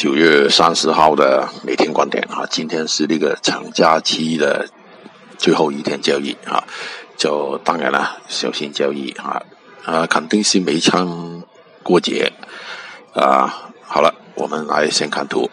九月三十号的每天观点啊今天是那个长假期的最后一天交易啊就当然了小心交易啊啊肯定是没仓过节啊好了我们来先看图。